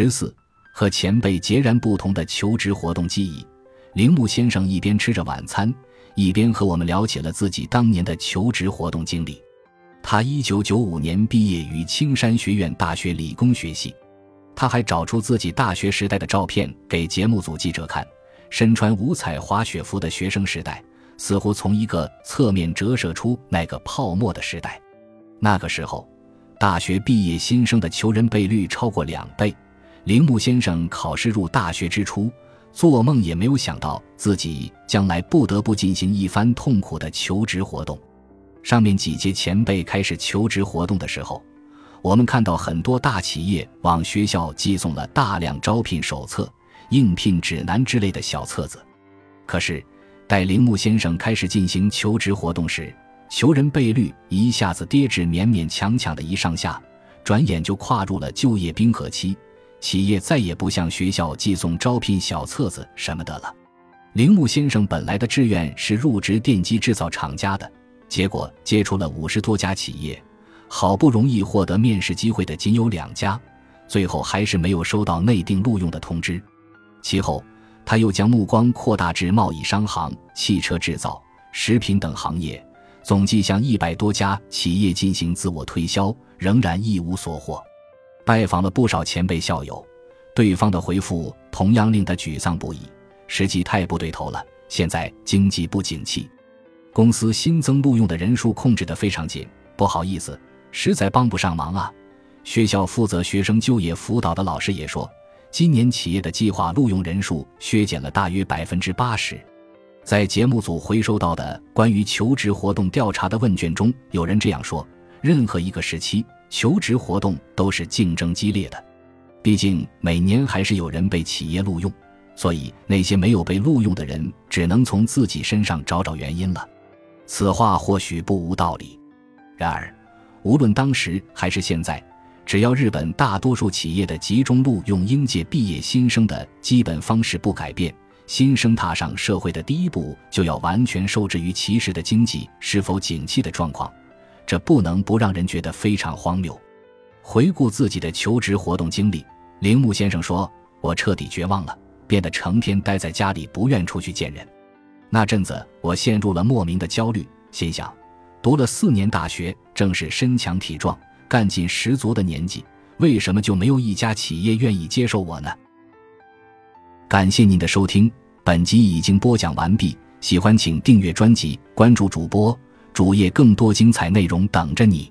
十四，和前辈截然不同的求职活动记忆。铃木先生一边吃着晚餐，一边和我们聊起了自己当年的求职活动经历。他一九九五年毕业于青山学院大学理工学系，他还找出自己大学时代的照片给节目组记者看。身穿五彩滑雪服的学生时代，似乎从一个侧面折射出那个泡沫的时代。那个时候，大学毕业新生的求人倍率超过两倍。铃木先生考试入大学之初，做梦也没有想到自己将来不得不进行一番痛苦的求职活动。上面几届前辈开始求职活动的时候，我们看到很多大企业往学校寄送了大量招聘手册、应聘指南之类的小册子。可是，待铃木先生开始进行求职活动时，求人倍率一下子跌至勉勉强强的一上下，转眼就跨入了就业冰河期。企业再也不向学校寄送招聘小册子什么的了。铃木先生本来的志愿是入职电机制造厂家的。结果接触了五十多家企业，好不容易获得面试机会的仅有两家，最后还是没有收到内定录用的通知。其后，他又将目光扩大至贸易商行、汽车制造、食品等行业，总计向一百多家企业进行自我推销，仍然一无所获。拜访了不少前辈校友，对方的回复同样令他沮丧不已。实际太不对头了，现在经济不景气。公司新增录用的人数控制得非常紧，不好意思，实在帮不上忙啊。学校负责学生就业辅导的老师也说，今年企业的计划录用人数削减了大约百分之八十。在节目组回收到的关于求职活动调查的问卷中，有人这样说：任何一个时期求职活动都是竞争激烈的，毕竟每年还是有人被企业录用，所以那些没有被录用的人只能从自己身上找找原因了。此话或许不无道理，然而，无论当时还是现在，只要日本大多数企业的集中录用应届毕业新生的基本方式不改变，新生踏上社会的第一步就要完全受制于其时的经济是否景气的状况，这不能不让人觉得非常荒谬。回顾自己的求职活动经历，铃木先生说：“我彻底绝望了，变得成天待在家里，不愿出去见人。”那阵子，我陷入了莫名的焦虑，心想：读了四年大学，正是身强体壮、干劲十足的年纪，为什么就没有一家企业愿意接受我呢？感谢您的收听，本集已经播讲完毕。喜欢请订阅专辑，关注主播主页，更多精彩内容等着你。